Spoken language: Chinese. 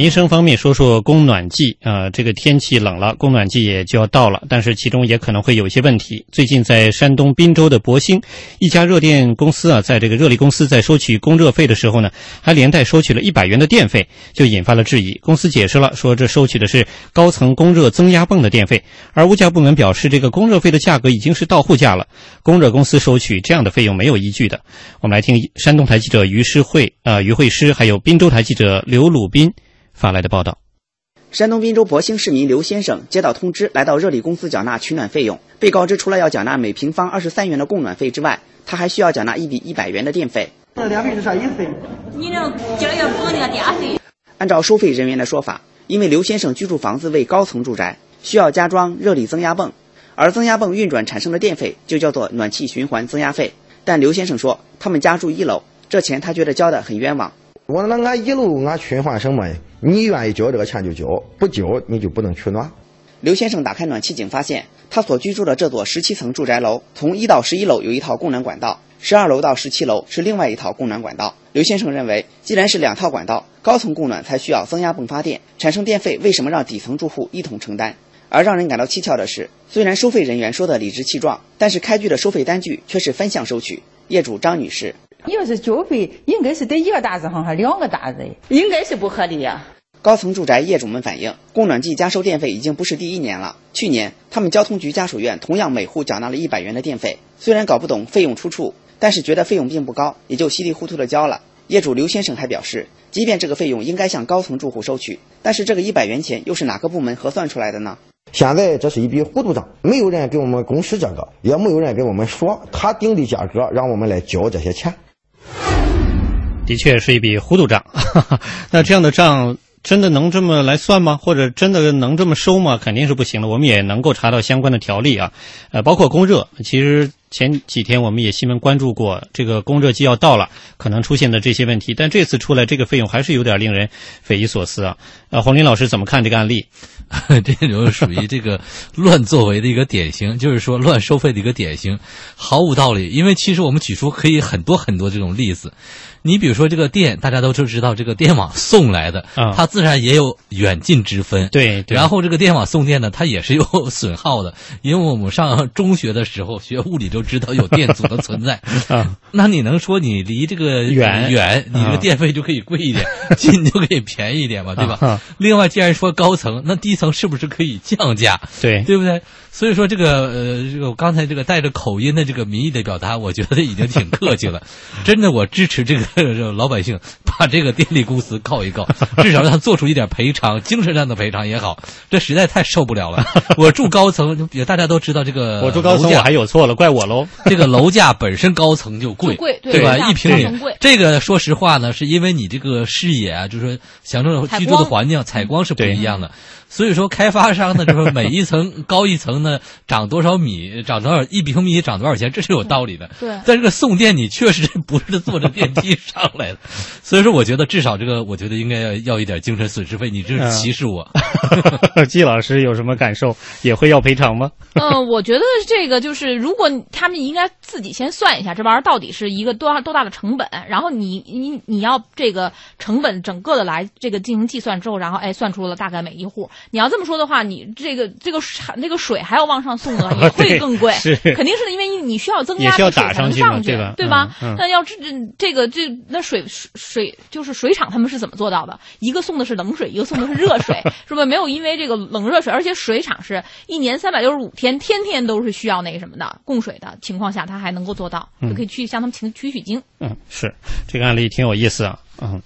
民生方面说说供暖季啊、这个天气冷了，供暖季也就要到了，但是其中也可能会有一些问题。最近在山东滨州的博兴，一家热电公司啊，在这个热力公司在收取供热费的时候呢，还连带收取了一百元的电费，就引发了质疑。公司解释了，说这收取的是高层供热增压泵的电费，而物价部门表示，这个供热费的价格已经是到户价了，供热公司收取这样的费用没有依据的。我们来听山东台记者于诗慧啊、于慧诗，还有滨州台记者刘鲁斌发来的报道。山东滨州博兴市民刘先生接到通知，来到热力公司缴纳取暖费用。被告知，除了要缴纳每平方二十三元的供暖费之外，他还需要缴纳一笔一百元的电费。这电费是啥意思？你这今儿要补那个电费。按照收费人员的说法，因为刘先生居住房子为高层住宅，需要加装热力增压泵，而增压泵运转产生的电费就叫做暖气循环增压费。但刘先生说，他们家住一楼，这钱他觉得交的很冤枉。我那俺一楼俺循环什么？你愿意交这个钱就交，不交你就不能取暖。刘先生打开暖气井，发现他所居住的这座十七层住宅楼，从一到十一楼有一套供暖管道，十二楼到十七楼是另外一套供暖管道。刘先生认为，既然是两套管道，高层供暖才需要增压泵发电，产生电费为什么让底层住户一同承担？而让人感到蹊跷的是，虽然收费人员说的理直气壮，但是开具的收费单据却是分项收取。业主张女士，要是交费，应该是在一个大字上还两个大字，应该是不合理呀、高层住宅业主们反映，供暖季加收电费已经不是第一年了。去年，他们交通局家属院同样每户缴纳了一百元的电费，虽然搞不懂费用出处，但是觉得费用并不高，也就稀里糊涂的交了。业主刘先生还表示，即便这个费用应该向高层住户收取，但是这个一百元钱又是哪个部门核算出来的呢？现在这是一笔糊涂账，没有人给我们公示这个，也没有人给我们说他定的价格，让我们来交这些钱。的确是一笔糊涂账。那这样的账真的能这么来算吗？或者真的能这么收吗？肯定是不行的。我们也能够查到相关的条例啊，呃，包括供热。其实前几天我们也新闻关注过，这个供热季要到了，可能出现的这些问题。但这次出来这个费用还是有点令人匪夷所思啊。呃，洪林老师怎么看这个案例？这种属于这个乱作为的一个典型，就是说乱收费的一个典型，毫无道理。因为其实我们举出可以很多很多这种例子。你比如说这个电，大家都都知道，这个电网送来的，啊它自然也有远近之分。对对然后这个电网送电呢，它也是有损耗的，因为我们上中学的时候学物理就知道有电阻的存在。啊，那你能说你离这个远远，你这啊个电费就可以贵一点，近就可以便宜一点嘛，对吧？啊另外，既然说高层，那低层是不是可以降价？对对不对？所以说这个呃，这个我刚才这个带着口音的这个民意的表达，我觉得已经挺客气了。真的，我支持这个 这个老百姓把这个电力公司告一告，至少让他做出一点赔偿，精神上的赔偿也好。这实在太受不了了。我住高层，也大家都知道这个我住高层我还有错了，怪我喽。这个楼价本身高层就贵，就贵对对吧？一平米这个说实话呢，是因为你这个视野啊，就是说享受居住的环境、采光是不一样的。所以说，开发商呢，就是每一层高一层呢，涨多少米，涨多少一平米涨多少钱，这是有道理的。对但这个送电你确实不是坐着电梯上来的，所以说我觉得至少这个，我觉得应该要要一点精神损失费。你这是歧视我。季老师有什么感受？也会要赔偿吗？嗯，我觉得这个就是，如果他们应该自己先算一下这玩意儿到底是一个多大多大的成本，然后你你你要这个成本整个的来这个进行计算之后，然后哎算出了大概每一户。你要这么说的话，你这个这个水那个水还要往上送的，也会更贵，是肯定是因为你需要增加也是要这水才能打上去上对吧对吧？嗯嗯那要这这个这那水水水就是水厂他们是怎么做到的？一个送的是冷水，一个送的是热水，是吧？没有因为这个冷热水，而且水厂是一年三百六十五天，天天都是需要那个什么的供水的情况下，他还能够做到，就可以去向他们请取取经。嗯，是这个案例挺有意思啊。嗯，